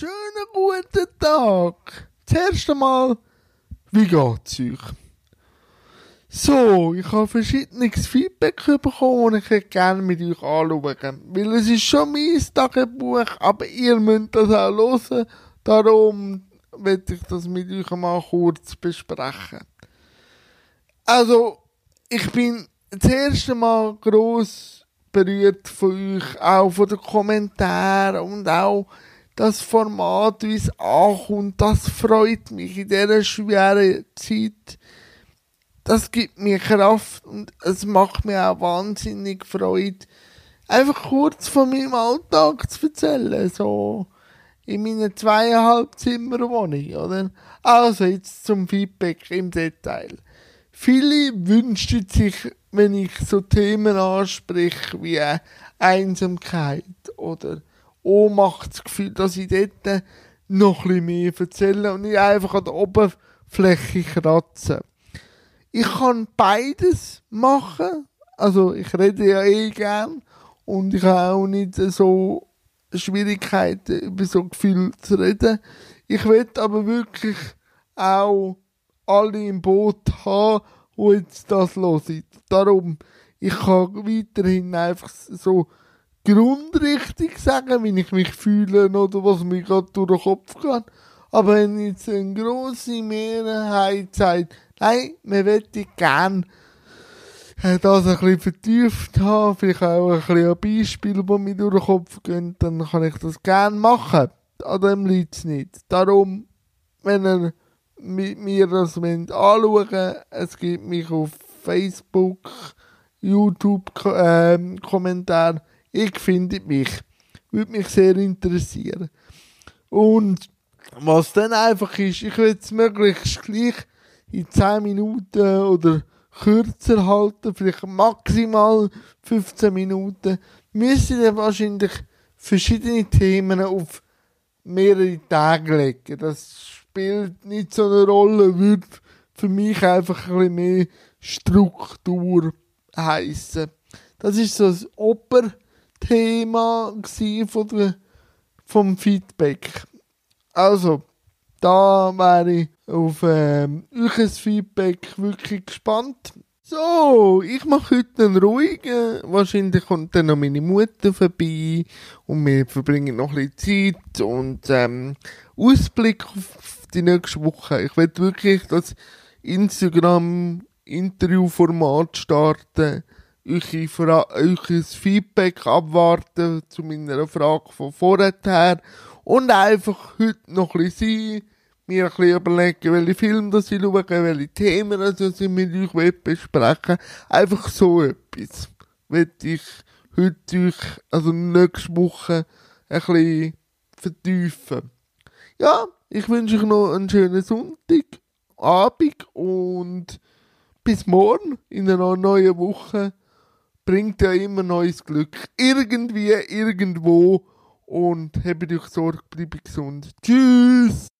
Schönen guten Tag. Zuerst einmal, wie geht's euch? So, ich habe verschiedenes Feedback bekommen und ich gerne mit euch anschauen. Weil es ist schon mein Tagebuch, aber ihr müsst das auch hören. Darum werde ich das mit euch mal kurz besprechen. Also, ich bin das erste Mal gross berührt von euch, auch von den Kommentaren und auch das Format, wie es ankommt, das freut mich in dieser schweren Zeit. Das gibt mir Kraft und es macht mir auch wahnsinnig Freude, einfach kurz von meinem Alltag zu erzählen, so in meiner zweieinhalb Zimmer Wohnung, oder? Also jetzt zum Feedback im Detail. Viele wünschen sich, wenn ich so Themen anspreche wie Einsamkeit oder Ohnmachtsgefühl, dass ich dort noch ein mehr erzähle und nicht einfach an der Oberfläche kratze. Ich kann beides machen. Also ich rede ja eh gern und ich habe auch nicht so Schwierigkeiten über so Gefühle zu reden. Ich will aber wirklich auch alle im Boot haben, die jetzt das hören. Darum, ich kann weiterhin einfach so grundrichtig sagen, wie ich mich fühle oder was mir gerade durch den Kopf geht. Aber wenn jetzt eine grosse Mehrheit sagt, nein, wir möchten gerne das ein bisschen vertieft haben, vielleicht auch ein bisschen ein Beispiel, das mir durch den Kopf gehen, dann kann ich das gerne machen. An dem liegt es nicht. Darum, wenn ihr mit mir das anschauen es gibt mich auf Facebook, YouTube, äh, Kommentar, ich finde mich. Würde mich sehr interessieren. Und was dann einfach ist, ich will es möglichst gleich in 10 Minuten oder kürzer halten, vielleicht maximal 15 Minuten, müssen dann wahrscheinlich verschiedene Themen auf mehrere Tage legen. Das spielt nicht so eine Rolle, würde für mich einfach ein bisschen mehr Struktur heissen. Das ist so das Oberthema von der, vom Feedback. Also, da wäre ich auf ähm, euer Feedback wirklich gespannt. So, ich mache heute einen ruhigen. Wahrscheinlich kommt dann noch meine Mutter vorbei und wir verbringen noch ein bisschen Zeit und ähm, Ausblick auf die nächste Woche. Ich will wirklich das Instagram-Interviewformat starten, euch, euch Feedback abwarten zu meiner Frage von vorher und einfach heute noch ein bisschen sein mir ein bisschen überlegen, welche Filme das ich schaue, welche Themen das ich mit euch besprechen Einfach so etwas. Will ich heute euch, also nächste Woche, ein bisschen vertiefen. Ja, ich wünsche euch noch einen schönen Sonntag, Abend und bis morgen in einer neuen Woche. Bringt ja immer neues Glück. Irgendwie, irgendwo. Und habt euch Sorge, bleibt gesund. Tschüss!